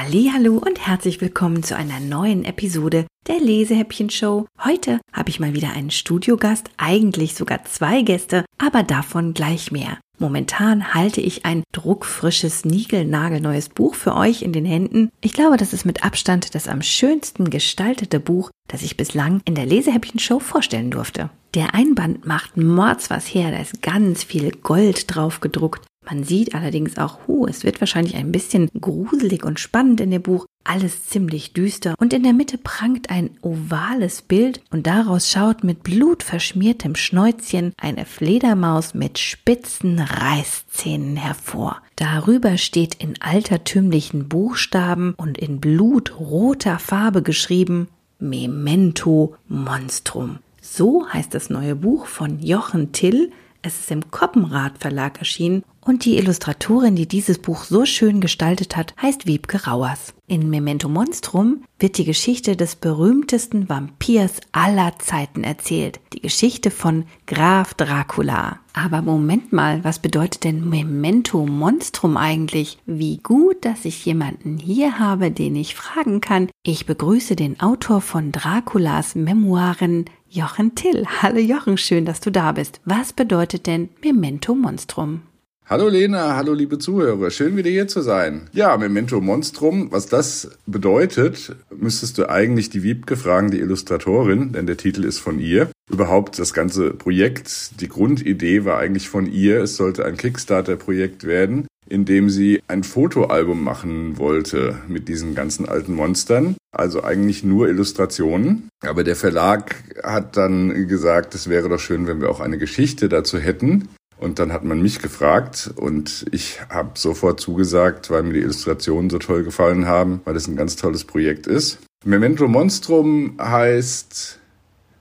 Hallo und herzlich willkommen zu einer neuen Episode der Lesehäppchen Show. Heute habe ich mal wieder einen Studiogast, eigentlich sogar zwei Gäste, aber davon gleich mehr. Momentan halte ich ein druckfrisches, niegelnagelneues Buch für euch in den Händen. Ich glaube, das ist mit Abstand das am schönsten gestaltete Buch, das ich bislang in der Lesehäppchen-Show vorstellen durfte. Der Einband macht mords was her, da ist ganz viel Gold drauf gedruckt. Man sieht allerdings auch, hu, es wird wahrscheinlich ein bisschen gruselig und spannend in dem Buch, alles ziemlich düster und in der Mitte prangt ein ovales Bild und daraus schaut mit blutverschmiertem Schnäuzchen eine Fledermaus mit spitzen Reißzähnen hervor. Darüber steht in altertümlichen Buchstaben und in blutroter Farbe geschrieben Memento Monstrum. So heißt das neue Buch von Jochen Till. Es ist im Koppenrad Verlag erschienen und die Illustratorin, die dieses Buch so schön gestaltet hat, heißt Wiebke Rauers. In Memento Monstrum wird die Geschichte des berühmtesten Vampirs aller Zeiten erzählt. Die Geschichte von Graf Dracula. Aber Moment mal, was bedeutet denn Memento Monstrum eigentlich? Wie gut, dass ich jemanden hier habe, den ich fragen kann. Ich begrüße den Autor von Draculas Memoiren, Jochen Till. Hallo Jochen, schön, dass du da bist. Was bedeutet denn Memento Monstrum? Hallo Lena, hallo liebe Zuhörer, schön wieder hier zu sein. Ja, Memento Monstrum, was das bedeutet, müsstest du eigentlich die Wiebke fragen, die Illustratorin, denn der Titel ist von ihr. Überhaupt das ganze Projekt, die Grundidee war eigentlich von ihr, es sollte ein Kickstarter-Projekt werden, in dem sie ein Fotoalbum machen wollte mit diesen ganzen alten Monstern. Also eigentlich nur Illustrationen. Aber der Verlag hat dann gesagt, es wäre doch schön, wenn wir auch eine Geschichte dazu hätten. Und dann hat man mich gefragt und ich habe sofort zugesagt, weil mir die Illustrationen so toll gefallen haben, weil es ein ganz tolles Projekt ist. Memento Monstrum heißt,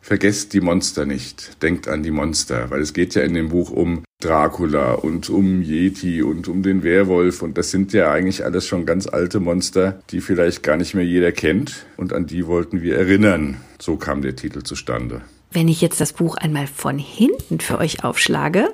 vergesst die Monster nicht, denkt an die Monster, weil es geht ja in dem Buch um Dracula und um Yeti und um den Werwolf und das sind ja eigentlich alles schon ganz alte Monster, die vielleicht gar nicht mehr jeder kennt und an die wollten wir erinnern. So kam der Titel zustande. Wenn ich jetzt das Buch einmal von hinten für euch aufschlage,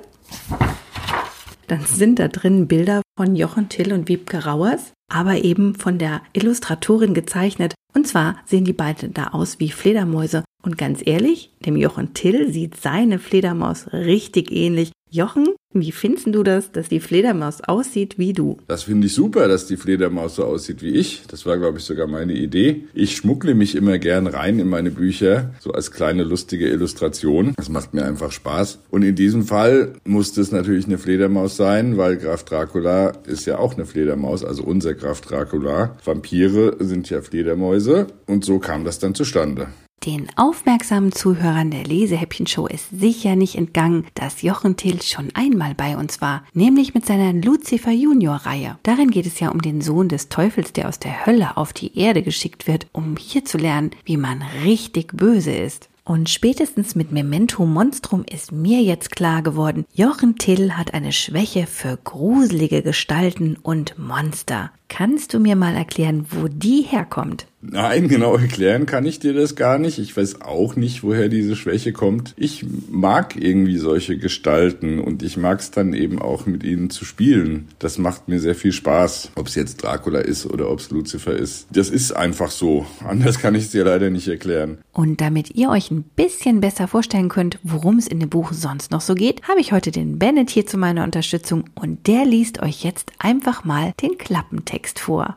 dann sind da drin Bilder von Jochen Till und Wiebke Rauers, aber eben von der Illustratorin gezeichnet. Und zwar sehen die beiden da aus wie Fledermäuse. Und ganz ehrlich, dem Jochen Till sieht seine Fledermaus richtig ähnlich. Jochen, wie findest du das, dass die Fledermaus aussieht wie du? Das finde ich super, dass die Fledermaus so aussieht wie ich. Das war, glaube ich, sogar meine Idee. Ich schmuckle mich immer gern rein in meine Bücher, so als kleine lustige Illustration. Das macht mir einfach Spaß. Und in diesem Fall musste es natürlich eine Fledermaus sein, weil Graf Dracula ist ja auch eine Fledermaus, also unser Graf Dracula. Vampire sind ja Fledermäuse und so kam das dann zustande. Den aufmerksamen Zuhörern der Lesehäppchen-Show ist sicher nicht entgangen, dass Jochen Till schon einmal bei uns war, nämlich mit seiner Lucifer Junior-Reihe. Darin geht es ja um den Sohn des Teufels, der aus der Hölle auf die Erde geschickt wird, um hier zu lernen, wie man richtig böse ist. Und spätestens mit Memento Monstrum ist mir jetzt klar geworden, Jochen Till hat eine Schwäche für gruselige Gestalten und Monster. Kannst du mir mal erklären, wo die herkommt? Nein, genau erklären kann ich dir das gar nicht. Ich weiß auch nicht, woher diese Schwäche kommt. Ich mag irgendwie solche Gestalten und ich mag es dann eben auch mit ihnen zu spielen. Das macht mir sehr viel Spaß, ob es jetzt Dracula ist oder ob es Lucifer ist. Das ist einfach so. Anders kann ich es dir leider nicht erklären. Und damit ihr euch ein bisschen besser vorstellen könnt, worum es in dem Buch sonst noch so geht, habe ich heute den Bennett hier zu meiner Unterstützung und der liest euch jetzt einfach mal den Klappentext vor.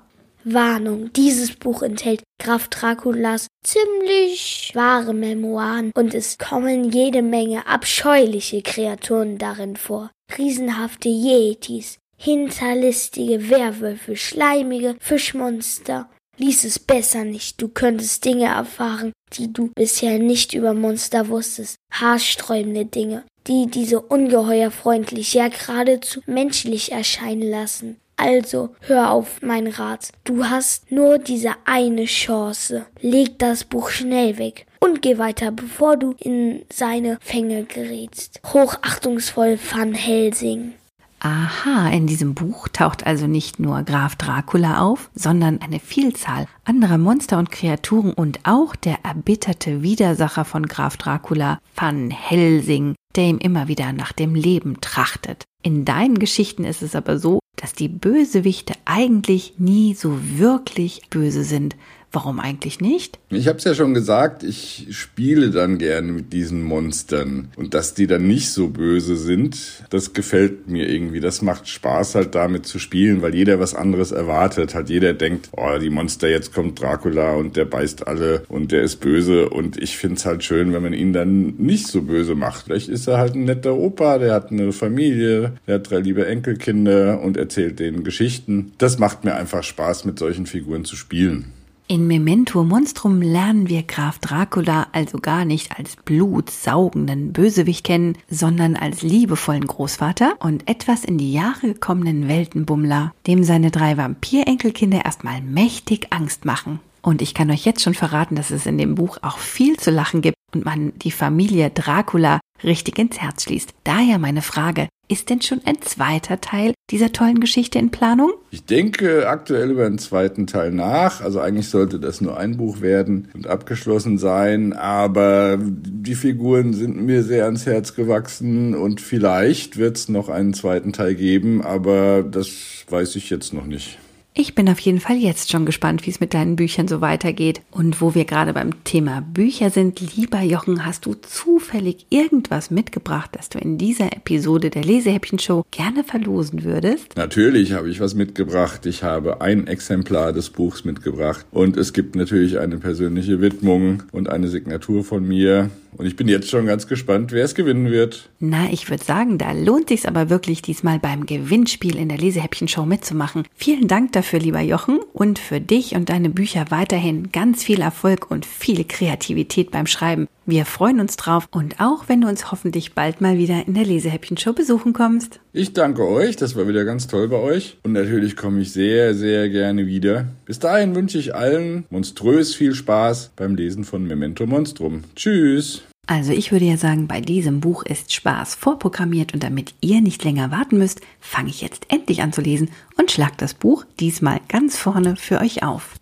Warnung, dieses Buch enthält Graf Draculas ziemlich wahre Memoiren und es kommen jede Menge abscheuliche Kreaturen darin vor. Riesenhafte Yetis, hinterlistige Werwölfe, schleimige Fischmonster. Lies es besser nicht, du könntest Dinge erfahren, die du bisher nicht über Monster wusstest. Haarsträubende Dinge, die diese Ungeheuer freundlich, ja geradezu menschlich erscheinen lassen. Also, hör auf, mein Rat. Du hast nur diese eine Chance. Leg das Buch schnell weg und geh weiter, bevor du in seine Fänge gerätst. Hochachtungsvoll Van Helsing. Aha, in diesem Buch taucht also nicht nur Graf Dracula auf, sondern eine Vielzahl anderer Monster und Kreaturen und auch der erbitterte Widersacher von Graf Dracula, Van Helsing, der ihm immer wieder nach dem Leben trachtet. In deinen Geschichten ist es aber so, dass die Bösewichte eigentlich nie so wirklich böse sind, Warum eigentlich nicht? Ich habe es ja schon gesagt, ich spiele dann gerne mit diesen Monstern. Und dass die dann nicht so böse sind, das gefällt mir irgendwie. Das macht Spaß halt damit zu spielen, weil jeder was anderes erwartet. Halt jeder denkt, oh, die Monster, jetzt kommt Dracula und der beißt alle und der ist böse. Und ich find's halt schön, wenn man ihn dann nicht so böse macht. Vielleicht ist er halt ein netter Opa, der hat eine Familie, der hat drei liebe Enkelkinder und erzählt denen Geschichten. Das macht mir einfach Spaß, mit solchen Figuren zu spielen. In Memento Monstrum lernen wir Graf Dracula also gar nicht als blutsaugenden Bösewicht kennen, sondern als liebevollen Großvater und etwas in die Jahre gekommenen Weltenbummler, dem seine drei Vampirenkelkinder erstmal mächtig Angst machen. Und ich kann euch jetzt schon verraten, dass es in dem Buch auch viel zu lachen gibt und man die Familie Dracula richtig ins Herz schließt. Daher meine Frage, ist denn schon ein zweiter Teil dieser tollen Geschichte in Planung? Ich denke aktuell über einen zweiten Teil nach. Also eigentlich sollte das nur ein Buch werden und abgeschlossen sein. Aber die Figuren sind mir sehr ans Herz gewachsen und vielleicht wird es noch einen zweiten Teil geben. Aber das weiß ich jetzt noch nicht. Ich bin auf jeden Fall jetzt schon gespannt, wie es mit deinen Büchern so weitergeht. Und wo wir gerade beim Thema Bücher sind, lieber Jochen, hast du zufällig irgendwas mitgebracht, das du in dieser Episode der Lesehäppchen-Show gerne verlosen würdest? Natürlich habe ich was mitgebracht. Ich habe ein Exemplar des Buchs mitgebracht. Und es gibt natürlich eine persönliche Widmung und eine Signatur von mir. Und ich bin jetzt schon ganz gespannt, wer es gewinnen wird. Na, ich würde sagen, da lohnt sich's aber wirklich diesmal beim Gewinnspiel in der Lesehäppchen-Show mitzumachen. Vielen Dank dafür, lieber Jochen, und für dich und deine Bücher weiterhin ganz viel Erfolg und viel Kreativität beim Schreiben. Wir freuen uns drauf und auch, wenn du uns hoffentlich bald mal wieder in der Lesehäppchen-Show besuchen kommst. Ich danke euch, das war wieder ganz toll bei euch. Und natürlich komme ich sehr, sehr gerne wieder. Bis dahin wünsche ich allen monströs viel Spaß beim Lesen von Memento Monstrum. Tschüss! Also ich würde ja sagen, bei diesem Buch ist Spaß vorprogrammiert und damit ihr nicht länger warten müsst, fange ich jetzt endlich an zu lesen und schlag das Buch diesmal ganz vorne für euch auf.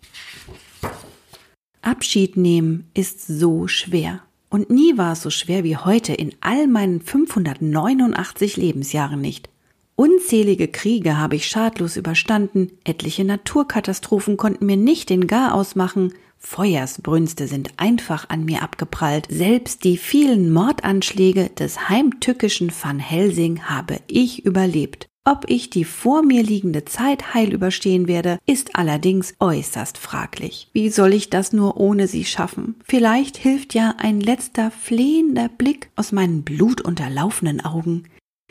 Abschied nehmen ist so schwer. Und nie war es so schwer wie heute in all meinen 589 Lebensjahren nicht. Unzählige Kriege habe ich schadlos überstanden, etliche Naturkatastrophen konnten mir nicht den Garaus machen, Feuersbrünste sind einfach an mir abgeprallt. Selbst die vielen Mordanschläge des heimtückischen Van Helsing habe ich überlebt. Ob ich die vor mir liegende Zeit heil überstehen werde, ist allerdings äußerst fraglich. Wie soll ich das nur ohne sie schaffen? Vielleicht hilft ja ein letzter flehender Blick aus meinen blutunterlaufenen Augen.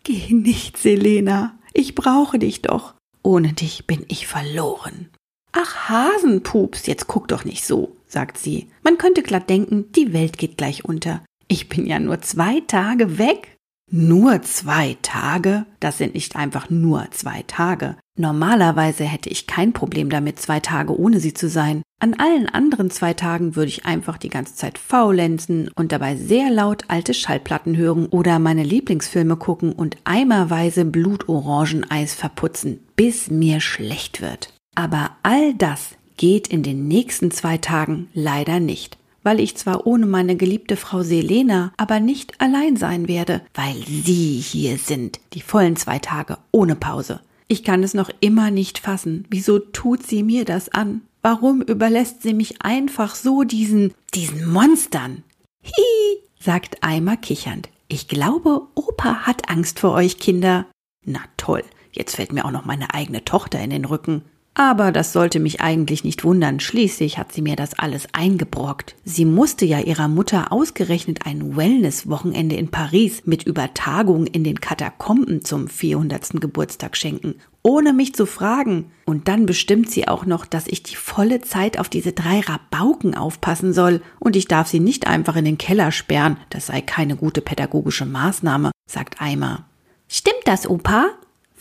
Geh nicht, Selena, ich brauche dich doch. Ohne dich bin ich verloren. Ach, Hasenpups, jetzt guck doch nicht so, sagt sie. Man könnte glatt denken, die Welt geht gleich unter. Ich bin ja nur zwei Tage weg. Nur zwei Tage? Das sind nicht einfach nur zwei Tage. Normalerweise hätte ich kein Problem damit, zwei Tage ohne sie zu sein. An allen anderen zwei Tagen würde ich einfach die ganze Zeit faulenzen und dabei sehr laut alte Schallplatten hören oder meine Lieblingsfilme gucken und eimerweise Blutorangeneis verputzen, bis mir schlecht wird. Aber all das geht in den nächsten zwei Tagen leider nicht, weil ich zwar ohne meine geliebte Frau Selena, aber nicht allein sein werde, weil Sie hier sind, die vollen zwei Tage ohne Pause. Ich kann es noch immer nicht fassen. Wieso tut sie mir das an? Warum überlässt sie mich einfach so diesen, diesen Monstern? Hi, sagt Eimer kichernd. Ich glaube, Opa hat Angst vor euch Kinder. Na toll, jetzt fällt mir auch noch meine eigene Tochter in den Rücken. Aber das sollte mich eigentlich nicht wundern, schließlich hat sie mir das alles eingebrockt. Sie musste ja ihrer Mutter ausgerechnet ein Wellness-Wochenende in Paris mit Übertagung in den Katakomben zum 400. Geburtstag schenken, ohne mich zu fragen. Und dann bestimmt sie auch noch, dass ich die volle Zeit auf diese drei Rabauken aufpassen soll, und ich darf sie nicht einfach in den Keller sperren, das sei keine gute pädagogische Maßnahme, sagt Eimer. Stimmt das, Opa?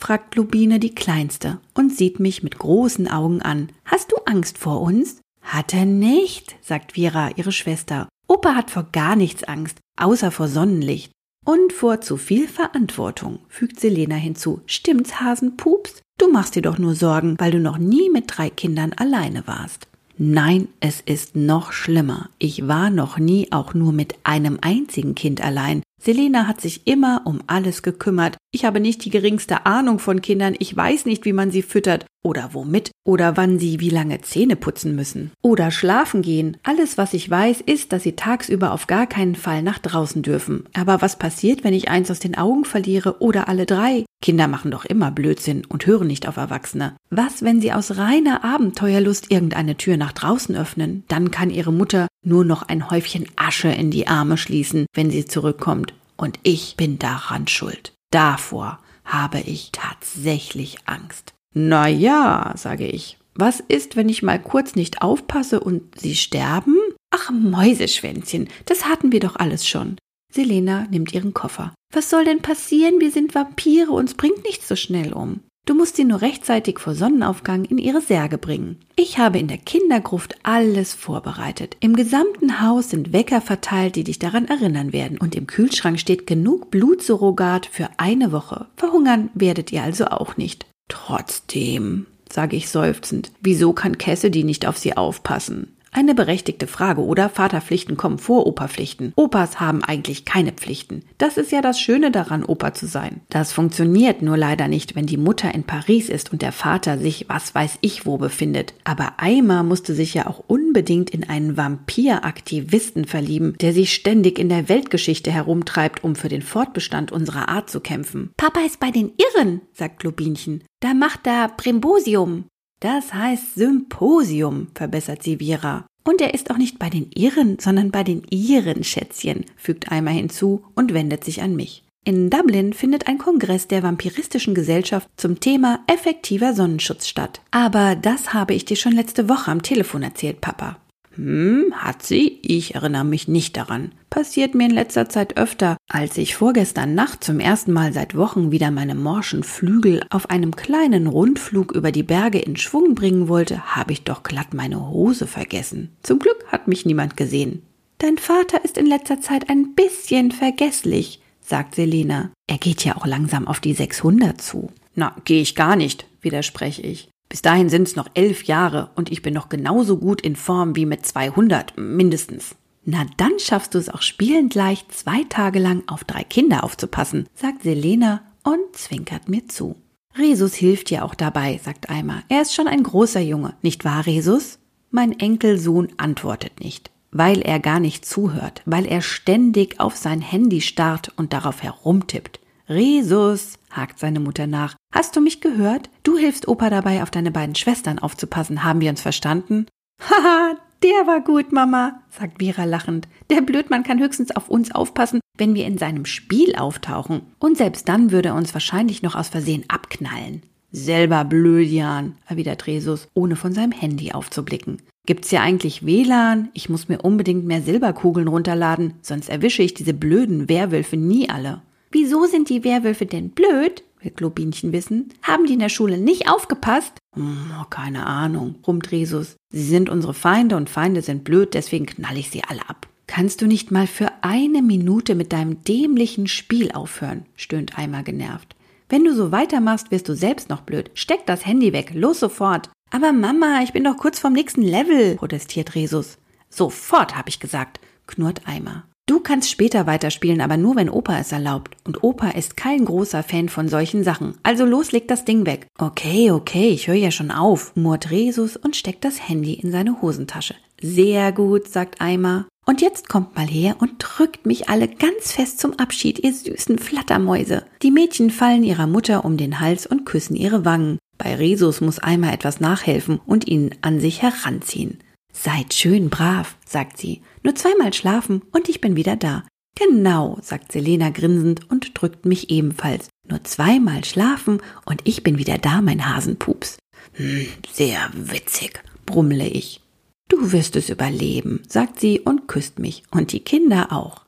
Fragt Lubine die Kleinste und sieht mich mit großen Augen an. Hast du Angst vor uns? Hat er nicht, sagt Vera, ihre Schwester. Opa hat vor gar nichts Angst, außer vor Sonnenlicht. Und vor zu viel Verantwortung, fügt Selena hinzu. Stimmt's, Hasenpups? Du machst dir doch nur Sorgen, weil du noch nie mit drei Kindern alleine warst. Nein, es ist noch schlimmer. Ich war noch nie auch nur mit einem einzigen Kind allein. Selena hat sich immer um alles gekümmert. Ich habe nicht die geringste Ahnung von Kindern. Ich weiß nicht, wie man sie füttert oder womit oder wann sie wie lange Zähne putzen müssen oder schlafen gehen. Alles, was ich weiß, ist, dass sie tagsüber auf gar keinen Fall nach draußen dürfen. Aber was passiert, wenn ich eins aus den Augen verliere oder alle drei? Kinder machen doch immer Blödsinn und hören nicht auf Erwachsene. Was, wenn sie aus reiner Abenteuerlust irgendeine Tür nach draußen öffnen? Dann kann ihre Mutter nur noch ein Häufchen Asche in die Arme schließen, wenn sie zurückkommt. Und ich bin daran schuld. Davor habe ich tatsächlich Angst. Na ja, sage ich. Was ist, wenn ich mal kurz nicht aufpasse und sie sterben? Ach, Mäuseschwänzchen, das hatten wir doch alles schon. Selena nimmt ihren Koffer. Was soll denn passieren? Wir sind Vampire, uns bringt nichts so schnell um. Du musst sie nur rechtzeitig vor Sonnenaufgang in ihre Särge bringen. Ich habe in der Kindergruft alles vorbereitet. Im gesamten Haus sind Wecker verteilt, die dich daran erinnern werden. Und im Kühlschrank steht genug Blutsurrogat für eine Woche. Verhungern werdet ihr also auch nicht. Trotzdem, sage ich seufzend, wieso kann Cassidy nicht auf sie aufpassen? Eine berechtigte Frage, oder? Vaterpflichten kommen vor Operpflichten. Opas haben eigentlich keine Pflichten. Das ist ja das Schöne daran, Opa zu sein. Das funktioniert nur leider nicht, wenn die Mutter in Paris ist und der Vater sich was weiß ich wo befindet. Aber Eimer musste sich ja auch unbedingt in einen Vampiraktivisten verlieben, der sich ständig in der Weltgeschichte herumtreibt, um für den Fortbestand unserer Art zu kämpfen. Papa ist bei den Irren, sagt Globinchen. Da macht er Primbosium. Das heißt Symposium, verbessert sie Vira. Und er ist auch nicht bei den Irren, sondern bei den Iren, Schätzchen, fügt Eimer hinzu und wendet sich an mich. In Dublin findet ein Kongress der vampiristischen Gesellschaft zum Thema effektiver Sonnenschutz statt. Aber das habe ich dir schon letzte Woche am Telefon erzählt, Papa. Hm, hat sie? Ich erinnere mich nicht daran. Passiert mir in letzter Zeit öfter. Als ich vorgestern Nacht zum ersten Mal seit Wochen wieder meine morschen Flügel auf einem kleinen Rundflug über die Berge in Schwung bringen wollte, habe ich doch glatt meine Hose vergessen. Zum Glück hat mich niemand gesehen. Dein Vater ist in letzter Zeit ein bisschen vergesslich, sagt Selena. Er geht ja auch langsam auf die 600 zu. Na, gehe ich gar nicht, widerspreche ich. Bis dahin sind es noch elf Jahre und ich bin noch genauso gut in Form wie mit 200 mindestens. Na dann schaffst du es auch spielend leicht, zwei Tage lang auf drei Kinder aufzupassen, sagt Selena und zwinkert mir zu. Resus hilft dir auch dabei, sagt Eimer. Er ist schon ein großer Junge, nicht wahr, Resus? Mein Enkelsohn antwortet nicht, weil er gar nicht zuhört, weil er ständig auf sein Handy starrt und darauf herumtippt. Resus, hakt seine Mutter nach. Hast du mich gehört? Du hilfst Opa dabei, auf deine beiden Schwestern aufzupassen. Haben wir uns verstanden? Haha, der war gut, Mama, sagt Vera lachend. Der Blödmann kann höchstens auf uns aufpassen, wenn wir in seinem Spiel auftauchen. Und selbst dann würde er uns wahrscheinlich noch aus Versehen abknallen. Selber Blödian, erwidert Resus, ohne von seinem Handy aufzublicken. Gibt's hier eigentlich WLAN? Ich muss mir unbedingt mehr Silberkugeln runterladen, sonst erwische ich diese blöden Werwölfe nie alle. Wieso sind die Werwölfe denn blöd? will Globinchen wissen. Haben die in der Schule nicht aufgepasst? Hm, keine Ahnung, brummt Resus. Sie sind unsere Feinde und Feinde sind blöd, deswegen knall ich sie alle ab. Kannst du nicht mal für eine Minute mit deinem dämlichen Spiel aufhören? stöhnt Eimer genervt. Wenn du so weitermachst, wirst du selbst noch blöd. Steck das Handy weg, los sofort. Aber Mama, ich bin doch kurz vom nächsten Level, protestiert Resus. Sofort, hab ich gesagt, knurrt Eimer. Du kannst später weiterspielen, aber nur wenn Opa es erlaubt. Und Opa ist kein großer Fan von solchen Sachen. Also los, leg das Ding weg. Okay, okay, ich höre ja schon auf, murrt Resus und steckt das Handy in seine Hosentasche. Sehr gut, sagt Eimer. Und jetzt kommt mal her und drückt mich alle ganz fest zum Abschied, ihr süßen Flattermäuse. Die Mädchen fallen ihrer Mutter um den Hals und küssen ihre Wangen. Bei Resus muss Eimer etwas nachhelfen und ihn an sich heranziehen. Seid schön brav, sagt sie. Nur zweimal schlafen und ich bin wieder da. Genau, sagt Selena grinsend und drückt mich ebenfalls. Nur zweimal schlafen und ich bin wieder da, mein Hasenpups. Hm, sehr witzig, brummle ich. Du wirst es überleben, sagt sie und küsst mich. Und die Kinder auch.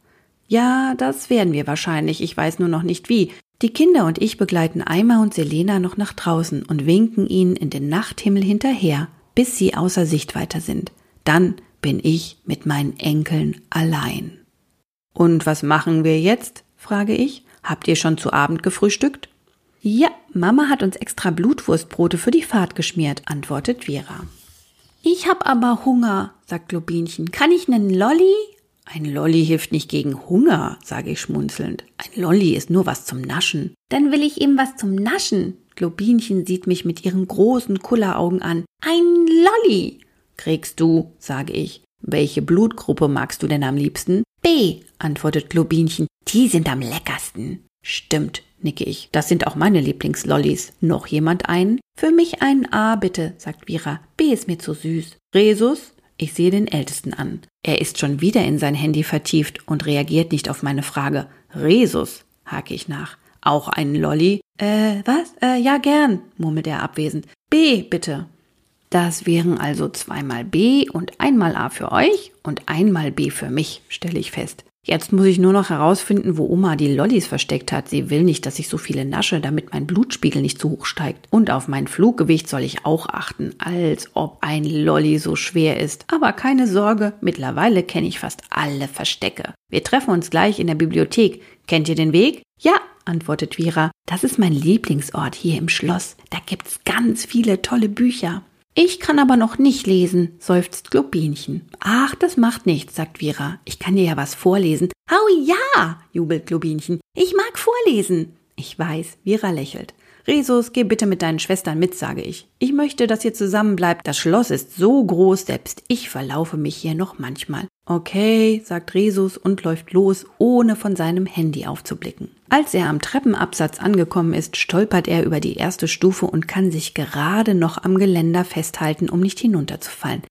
Ja, das werden wir wahrscheinlich, ich weiß nur noch nicht wie. Die Kinder und ich begleiten Eimer und Selena noch nach draußen und winken ihnen in den Nachthimmel hinterher, bis sie außer Sichtweite sind. Dann bin ich mit meinen Enkeln allein. Und was machen wir jetzt? frage ich. Habt ihr schon zu Abend gefrühstückt? Ja, Mama hat uns extra Blutwurstbrote für die Fahrt geschmiert, antwortet Vera. Ich hab aber Hunger, sagt Globinchen. Kann ich nen Lolli? Ein Lolli hilft nicht gegen Hunger, sage ich schmunzelnd. Ein Lolli ist nur was zum Naschen. Dann will ich eben was zum Naschen. Globinchen sieht mich mit ihren großen Kulleraugen an. Ein Lolli. Kriegst du, sage ich. Welche Blutgruppe magst du denn am liebsten? B, antwortet Globinchen. Die sind am leckersten. Stimmt, nicke ich. Das sind auch meine Lieblingslollis. Noch jemand einen? Für mich einen A, bitte, sagt Vira. B ist mir zu süß. Resus? Ich sehe den Ältesten an. Er ist schon wieder in sein Handy vertieft und reagiert nicht auf meine Frage. Resus, hake ich nach. Auch einen Lolli? Äh, was? Äh, ja, gern, murmelt er abwesend. B, bitte. Das wären also zweimal B und einmal A für euch und einmal B für mich, stelle ich fest. Jetzt muss ich nur noch herausfinden, wo Oma die Lollis versteckt hat. Sie will nicht, dass ich so viele nasche, damit mein Blutspiegel nicht zu hoch steigt. Und auf mein Fluggewicht soll ich auch achten, als ob ein Lolli so schwer ist. Aber keine Sorge, mittlerweile kenne ich fast alle Verstecke. Wir treffen uns gleich in der Bibliothek. Kennt ihr den Weg? Ja, antwortet Vira. Das ist mein Lieblingsort hier im Schloss. Da gibt's ganz viele tolle Bücher. Ich kann aber noch nicht lesen, seufzt Globinchen. Ach, das macht nichts, sagt Vera. Ich kann dir ja was vorlesen. Hau ja, jubelt Globinchen. Ich mag vorlesen. Ich weiß, Vera lächelt. Resus, geh bitte mit deinen Schwestern mit, sage ich. Ich möchte, dass ihr zusammen bleibt. Das Schloss ist so groß, selbst ich verlaufe mich hier noch manchmal. Okay, sagt Resus und läuft los, ohne von seinem Handy aufzublicken. Als er am Treppenabsatz angekommen ist, stolpert er über die erste Stufe und kann sich gerade noch am Geländer festhalten, um nicht hinunterzufallen.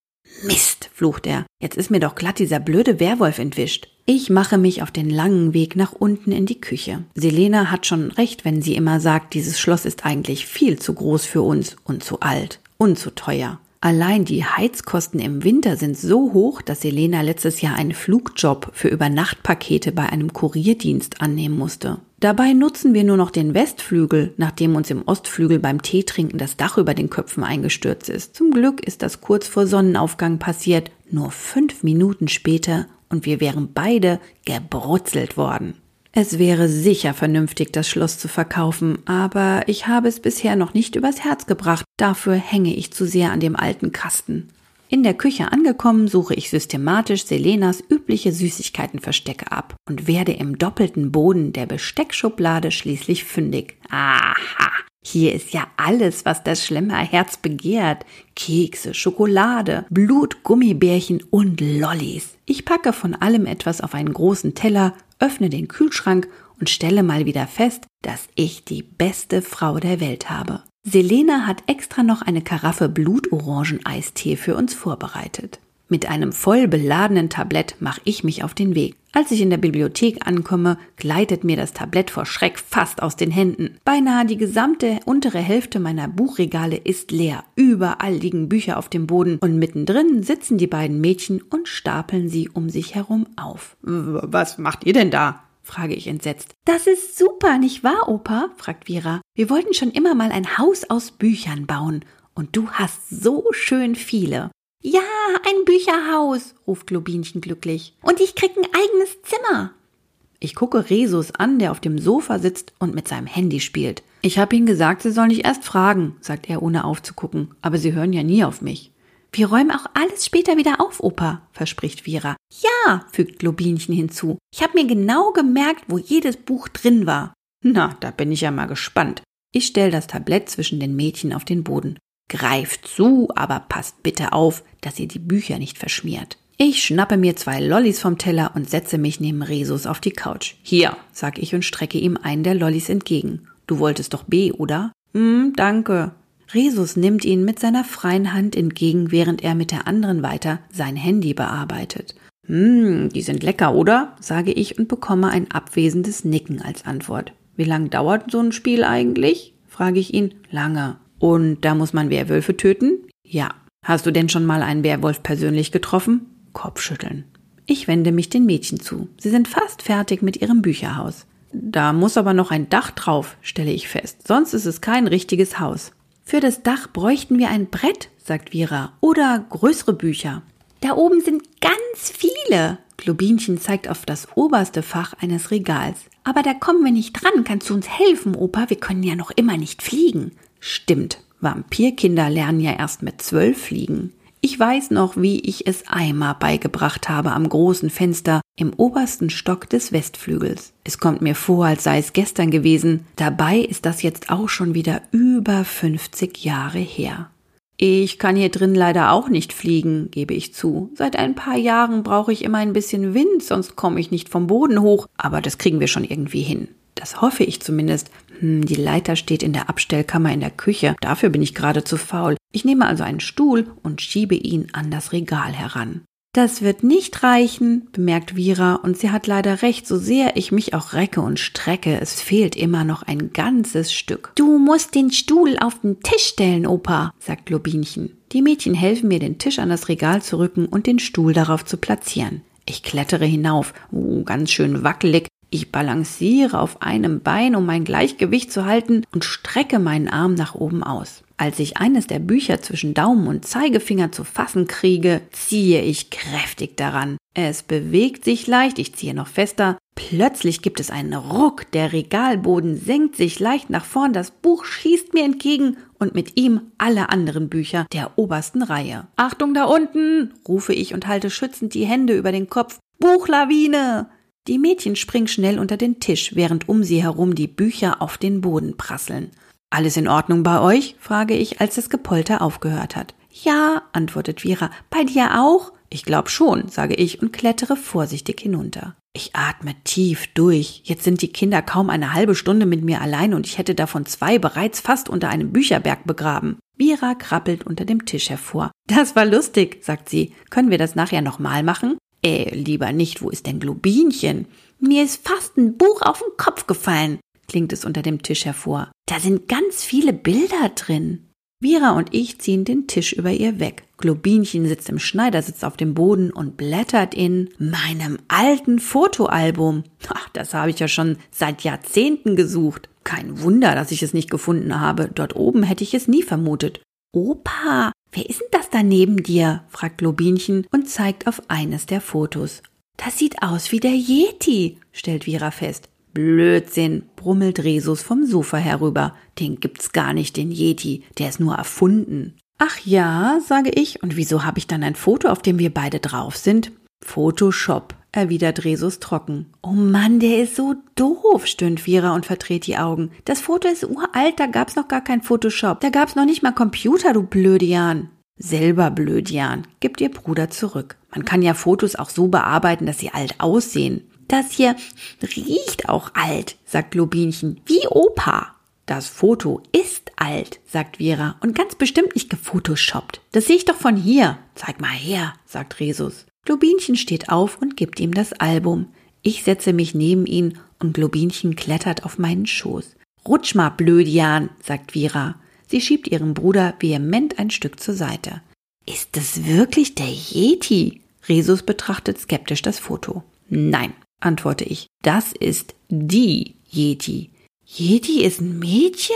Mist, flucht er. Jetzt ist mir doch glatt dieser blöde Werwolf entwischt. Ich mache mich auf den langen Weg nach unten in die Küche. Selena hat schon recht, wenn sie immer sagt, dieses Schloss ist eigentlich viel zu groß für uns und zu alt und zu teuer. Allein die Heizkosten im Winter sind so hoch, dass Selena letztes Jahr einen Flugjob für Übernachtpakete bei einem Kurierdienst annehmen musste. Dabei nutzen wir nur noch den Westflügel, nachdem uns im Ostflügel beim Teetrinken das Dach über den Köpfen eingestürzt ist. Zum Glück ist das kurz vor Sonnenaufgang passiert, nur fünf Minuten später, und wir wären beide gebrutzelt worden. Es wäre sicher vernünftig, das Schloss zu verkaufen, aber ich habe es bisher noch nicht übers Herz gebracht, dafür hänge ich zu sehr an dem alten Kasten. In der Küche angekommen, suche ich systematisch Selenas übliche Süßigkeitenverstecke ab und werde im doppelten Boden der Besteckschublade schließlich fündig. Aha! Hier ist ja alles, was das Schlemmerherz begehrt. Kekse, Schokolade, Blut, Gummibärchen und Lollis. Ich packe von allem etwas auf einen großen Teller, öffne den Kühlschrank und stelle mal wieder fest, dass ich die beste Frau der Welt habe. Selena hat extra noch eine Karaffe Blutorangen-Eistee für uns vorbereitet. Mit einem voll beladenen Tablett mache ich mich auf den Weg. Als ich in der Bibliothek ankomme, gleitet mir das Tablett vor Schreck fast aus den Händen. Beinahe die gesamte untere Hälfte meiner Buchregale ist leer. Überall liegen Bücher auf dem Boden und mittendrin sitzen die beiden Mädchen und stapeln sie um sich herum auf. Was macht ihr denn da? frage ich entsetzt. Das ist super, nicht wahr, Opa? fragt Vera. Wir wollten schon immer mal ein Haus aus Büchern bauen. Und du hast so schön viele. Ja, ein Bücherhaus, ruft Globinchen glücklich. Und ich krieg ein eigenes Zimmer. Ich gucke Resus an, der auf dem Sofa sitzt und mit seinem Handy spielt. Ich habe ihnen gesagt, sie sollen nicht erst fragen, sagt er, ohne aufzugucken. Aber sie hören ja nie auf mich. Wir räumen auch alles später wieder auf, Opa, verspricht Vera. Ja, fügt Globinchen hinzu. Ich habe mir genau gemerkt, wo jedes Buch drin war. Na, da bin ich ja mal gespannt. Ich stelle das Tablett zwischen den Mädchen auf den Boden. Greift zu, aber passt bitte auf, dass ihr die Bücher nicht verschmiert. Ich schnappe mir zwei Lollis vom Teller und setze mich neben Resus auf die Couch. Hier, sag ich und strecke ihm einen der Lollis entgegen. Du wolltest doch B, oder? Hm, danke. Resus nimmt ihn mit seiner freien Hand entgegen, während er mit der anderen weiter sein Handy bearbeitet. Hm, die sind lecker, oder? sage ich und bekomme ein abwesendes Nicken als Antwort. Wie lang dauert so ein Spiel eigentlich? frage ich ihn. Lange. Und da muss man Werwölfe töten? Ja. Hast du denn schon mal einen Werwolf persönlich getroffen? Kopfschütteln. Ich wende mich den Mädchen zu. Sie sind fast fertig mit ihrem Bücherhaus. Da muss aber noch ein Dach drauf, stelle ich fest. Sonst ist es kein richtiges Haus. Für das Dach bräuchten wir ein Brett, sagt Vera, oder größere Bücher. Da oben sind ganz viele. Globinchen zeigt auf das oberste Fach eines Regals. Aber da kommen wir nicht dran. Kannst du uns helfen, Opa? Wir können ja noch immer nicht fliegen. Stimmt. Vampirkinder lernen ja erst mit zwölf fliegen. Ich weiß noch, wie ich es Eimer beigebracht habe am großen Fenster im obersten Stock des Westflügels. Es kommt mir vor, als sei es gestern gewesen. Dabei ist das jetzt auch schon wieder über 50 Jahre her. Ich kann hier drin leider auch nicht fliegen, gebe ich zu. Seit ein paar Jahren brauche ich immer ein bisschen Wind, sonst komme ich nicht vom Boden hoch, aber das kriegen wir schon irgendwie hin. Das hoffe ich zumindest. Hm, die Leiter steht in der Abstellkammer in der Küche. Dafür bin ich gerade zu faul. Ich nehme also einen Stuhl und schiebe ihn an das Regal heran. Das wird nicht reichen, bemerkt Vira, und sie hat leider recht, so sehr ich mich auch recke und strecke, es fehlt immer noch ein ganzes Stück. Du musst den Stuhl auf den Tisch stellen, Opa, sagt Globinchen. Die Mädchen helfen mir, den Tisch an das Regal zu rücken und den Stuhl darauf zu platzieren. Ich klettere hinauf, uh, ganz schön wackelig, ich balanciere auf einem Bein, um mein Gleichgewicht zu halten und strecke meinen Arm nach oben aus. Als ich eines der Bücher zwischen Daumen und Zeigefinger zu fassen kriege, ziehe ich kräftig daran. Es bewegt sich leicht, ich ziehe noch fester. Plötzlich gibt es einen Ruck, der Regalboden senkt sich leicht nach vorn, das Buch schießt mir entgegen und mit ihm alle anderen Bücher der obersten Reihe. Achtung da unten, rufe ich und halte schützend die Hände über den Kopf. Buchlawine! Die Mädchen springen schnell unter den Tisch, während um sie herum die Bücher auf den Boden prasseln. Alles in Ordnung bei euch? frage ich, als das Gepolter aufgehört hat. Ja, antwortet Vira. Bei dir auch? Ich glaub schon, sage ich und klettere vorsichtig hinunter. Ich atme tief durch. Jetzt sind die Kinder kaum eine halbe Stunde mit mir allein und ich hätte davon zwei bereits fast unter einem Bücherberg begraben. Vira krabbelt unter dem Tisch hervor. Das war lustig, sagt sie. Können wir das nachher nochmal machen? Äh, lieber nicht, wo ist denn Globinchen? Mir ist fast ein Buch auf den Kopf gefallen, klingt es unter dem Tisch hervor. Da sind ganz viele Bilder drin. Vira und ich ziehen den Tisch über ihr weg. Globinchen sitzt im Schneidersitz auf dem Boden und blättert in meinem alten Fotoalbum. Ach, das habe ich ja schon seit Jahrzehnten gesucht. Kein Wunder, dass ich es nicht gefunden habe. Dort oben hätte ich es nie vermutet. Opa, Wer ist denn das da neben dir? fragt Globinchen und zeigt auf eines der Fotos. Das sieht aus wie der Yeti, stellt Vira fest. Blödsinn, brummelt Resus vom Sofa herüber. Den gibt's gar nicht, den Yeti, der ist nur erfunden. Ach ja, sage ich, und wieso habe ich dann ein Foto, auf dem wir beide drauf sind? Photoshop, erwidert Resus trocken. Oh Mann, der ist so doof, stöhnt Vira und verdreht die Augen. Das Foto ist uralt, da gab's noch gar kein Photoshop. Da gab's noch nicht mal Computer, du Blödian. Selber Blödian, gibt ihr Bruder zurück. Man kann ja Fotos auch so bearbeiten, dass sie alt aussehen. Das hier riecht auch alt, sagt Globinchen, wie Opa. Das Foto ist alt, sagt Vera, und ganz bestimmt nicht gefotoshoppt. Das sehe ich doch von hier. Zeig mal her, sagt Resus. Globinchen steht auf und gibt ihm das Album. Ich setze mich neben ihn und Globinchen klettert auf meinen Schoß. Rutsch mal, Blödian, sagt Vira. Sie schiebt ihrem Bruder vehement ein Stück zur Seite. Ist das wirklich der Yeti? Resus betrachtet skeptisch das Foto. Nein, antworte ich. Das ist die Yeti. Yeti ist ein Mädchen?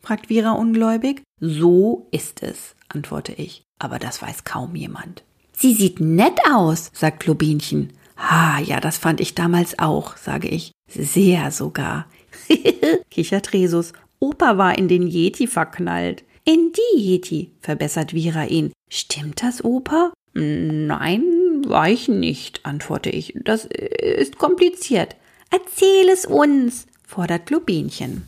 fragt Vira ungläubig. So ist es, antworte ich. Aber das weiß kaum jemand. Sie sieht nett aus, sagt Globinchen. Ha, ja, das fand ich damals auch, sage ich. Sehr sogar. kichert Resus. Opa war in den Yeti verknallt. In die Yeti, verbessert Vira ihn. Stimmt das, Opa? Nein, war ich nicht, antworte ich. Das ist kompliziert. Erzähl es uns, fordert Globinchen.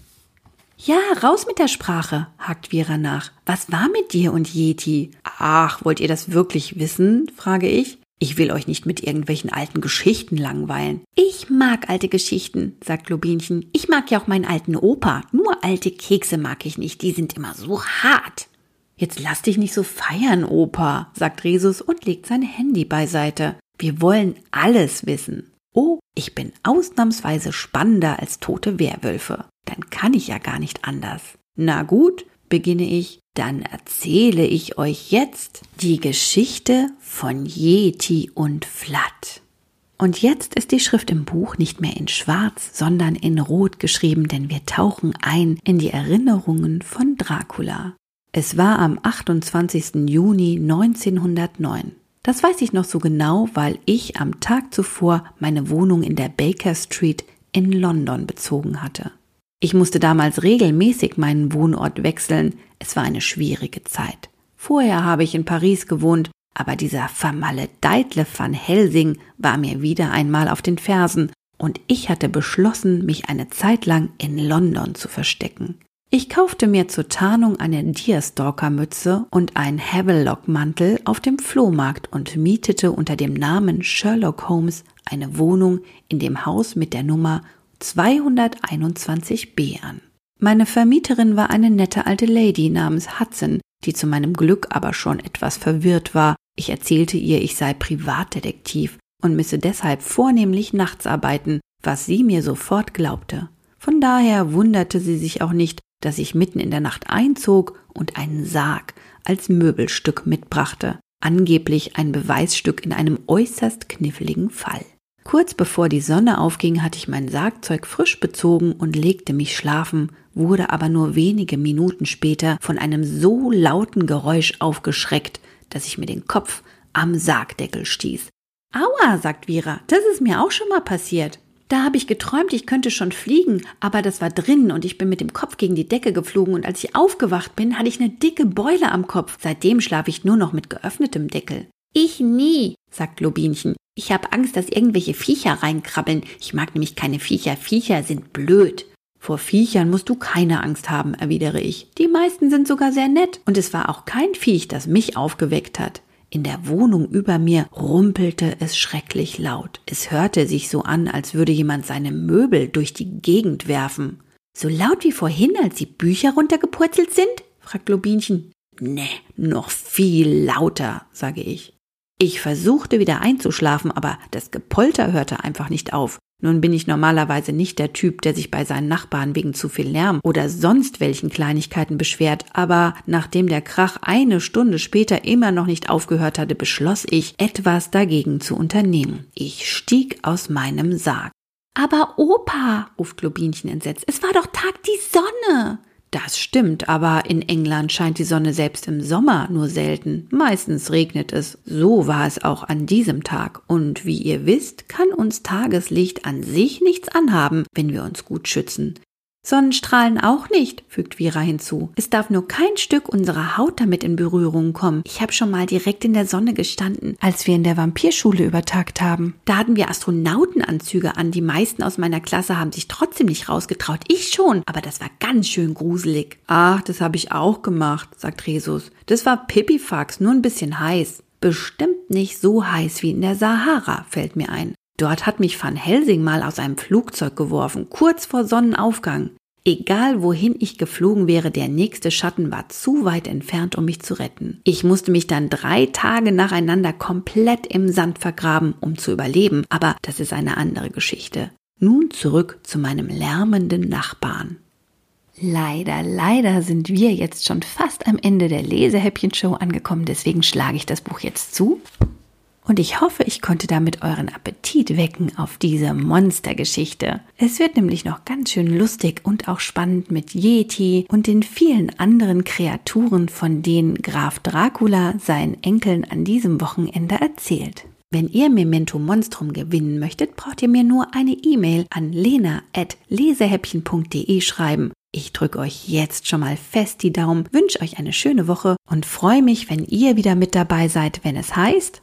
Ja, raus mit der Sprache, hakt Vera nach. Was war mit dir und Yeti? Ach, wollt ihr das wirklich wissen? frage ich. Ich will euch nicht mit irgendwelchen alten Geschichten langweilen. Ich mag alte Geschichten, sagt Globinchen. Ich mag ja auch meinen alten Opa. Nur alte Kekse mag ich nicht, die sind immer so hart. Jetzt lass dich nicht so feiern, Opa, sagt Resus und legt sein Handy beiseite. Wir wollen alles wissen. Oh, ich bin ausnahmsweise spannender als tote Werwölfe dann kann ich ja gar nicht anders. Na gut, beginne ich, dann erzähle ich euch jetzt die Geschichte von Yeti und Flat. Und jetzt ist die Schrift im Buch nicht mehr in Schwarz, sondern in Rot geschrieben, denn wir tauchen ein in die Erinnerungen von Dracula. Es war am 28. Juni 1909. Das weiß ich noch so genau, weil ich am Tag zuvor meine Wohnung in der Baker Street in London bezogen hatte. Ich musste damals regelmäßig meinen Wohnort wechseln. Es war eine schwierige Zeit. Vorher habe ich in Paris gewohnt, aber dieser vermaledeitle van Helsing war mir wieder einmal auf den Fersen und ich hatte beschlossen, mich eine Zeit lang in London zu verstecken. Ich kaufte mir zur Tarnung eine Deerstalker-Mütze und einen Havelock-Mantel auf dem Flohmarkt und mietete unter dem Namen Sherlock Holmes eine Wohnung in dem Haus mit der Nummer 221b an. Meine Vermieterin war eine nette alte Lady namens Hudson, die zu meinem Glück aber schon etwas verwirrt war. Ich erzählte ihr, ich sei Privatdetektiv und müsse deshalb vornehmlich nachts arbeiten, was sie mir sofort glaubte. Von daher wunderte sie sich auch nicht, dass ich mitten in der Nacht einzog und einen Sarg als Möbelstück mitbrachte, angeblich ein Beweisstück in einem äußerst kniffligen Fall. Kurz bevor die Sonne aufging, hatte ich mein Sargzeug frisch bezogen und legte mich schlafen, wurde aber nur wenige Minuten später von einem so lauten Geräusch aufgeschreckt, dass ich mir den Kopf am Sargdeckel stieß. Aua, sagt Vira, das ist mir auch schon mal passiert. Da habe ich geträumt, ich könnte schon fliegen, aber das war drinnen und ich bin mit dem Kopf gegen die Decke geflogen und als ich aufgewacht bin, hatte ich eine dicke Beule am Kopf. Seitdem schlafe ich nur noch mit geöffnetem Deckel. Ich nie, sagt Lobinchen. Ich habe Angst, dass irgendwelche Viecher reinkrabbeln. Ich mag nämlich keine Viecher. Viecher sind blöd. Vor Viechern musst du keine Angst haben, erwidere ich. Die meisten sind sogar sehr nett. Und es war auch kein Viech, das mich aufgeweckt hat. In der Wohnung über mir rumpelte es schrecklich laut. Es hörte sich so an, als würde jemand seine Möbel durch die Gegend werfen. So laut wie vorhin, als die Bücher runtergepurzelt sind? fragt Lobinchen. Nee, noch viel lauter, sage ich. Ich versuchte wieder einzuschlafen, aber das Gepolter hörte einfach nicht auf. Nun bin ich normalerweise nicht der Typ, der sich bei seinen Nachbarn wegen zu viel Lärm oder sonst welchen Kleinigkeiten beschwert, aber nachdem der Krach eine Stunde später immer noch nicht aufgehört hatte, beschloss ich, etwas dagegen zu unternehmen. Ich stieg aus meinem Sarg. Aber Opa, ruft Lobinchen entsetzt, es war doch Tag die Sonne. Das stimmt, aber in England scheint die Sonne selbst im Sommer nur selten. Meistens regnet es. So war es auch an diesem Tag. Und wie ihr wisst, kann uns Tageslicht an sich nichts anhaben, wenn wir uns gut schützen. Sonnenstrahlen auch nicht, fügt Vira hinzu. Es darf nur kein Stück unserer Haut damit in Berührung kommen. Ich habe schon mal direkt in der Sonne gestanden, als wir in der Vampirschule übertagt haben. Da hatten wir Astronautenanzüge an. Die meisten aus meiner Klasse haben sich trotzdem nicht rausgetraut. Ich schon, aber das war ganz schön gruselig. Ach, das habe ich auch gemacht, sagt Resus. Das war Pipifax, nur ein bisschen heiß. Bestimmt nicht so heiß wie in der Sahara, fällt mir ein. Dort hat mich Van Helsing mal aus einem Flugzeug geworfen, kurz vor Sonnenaufgang. Egal wohin ich geflogen wäre, der nächste Schatten war zu weit entfernt, um mich zu retten. Ich musste mich dann drei Tage nacheinander komplett im Sand vergraben, um zu überleben, aber das ist eine andere Geschichte. Nun zurück zu meinem lärmenden Nachbarn. Leider, leider sind wir jetzt schon fast am Ende der Lesehäppchen-Show angekommen, deswegen schlage ich das Buch jetzt zu und ich hoffe, ich konnte damit euren Appetit wecken auf diese Monstergeschichte. Es wird nämlich noch ganz schön lustig und auch spannend mit Yeti und den vielen anderen Kreaturen, von denen Graf Dracula seinen Enkeln an diesem Wochenende erzählt. Wenn ihr Memento Monstrum gewinnen möchtet, braucht ihr mir nur eine E-Mail an lena.lesehäppchen.de schreiben. Ich drücke euch jetzt schon mal fest die Daumen, wünsche euch eine schöne Woche und freue mich, wenn ihr wieder mit dabei seid, wenn es heißt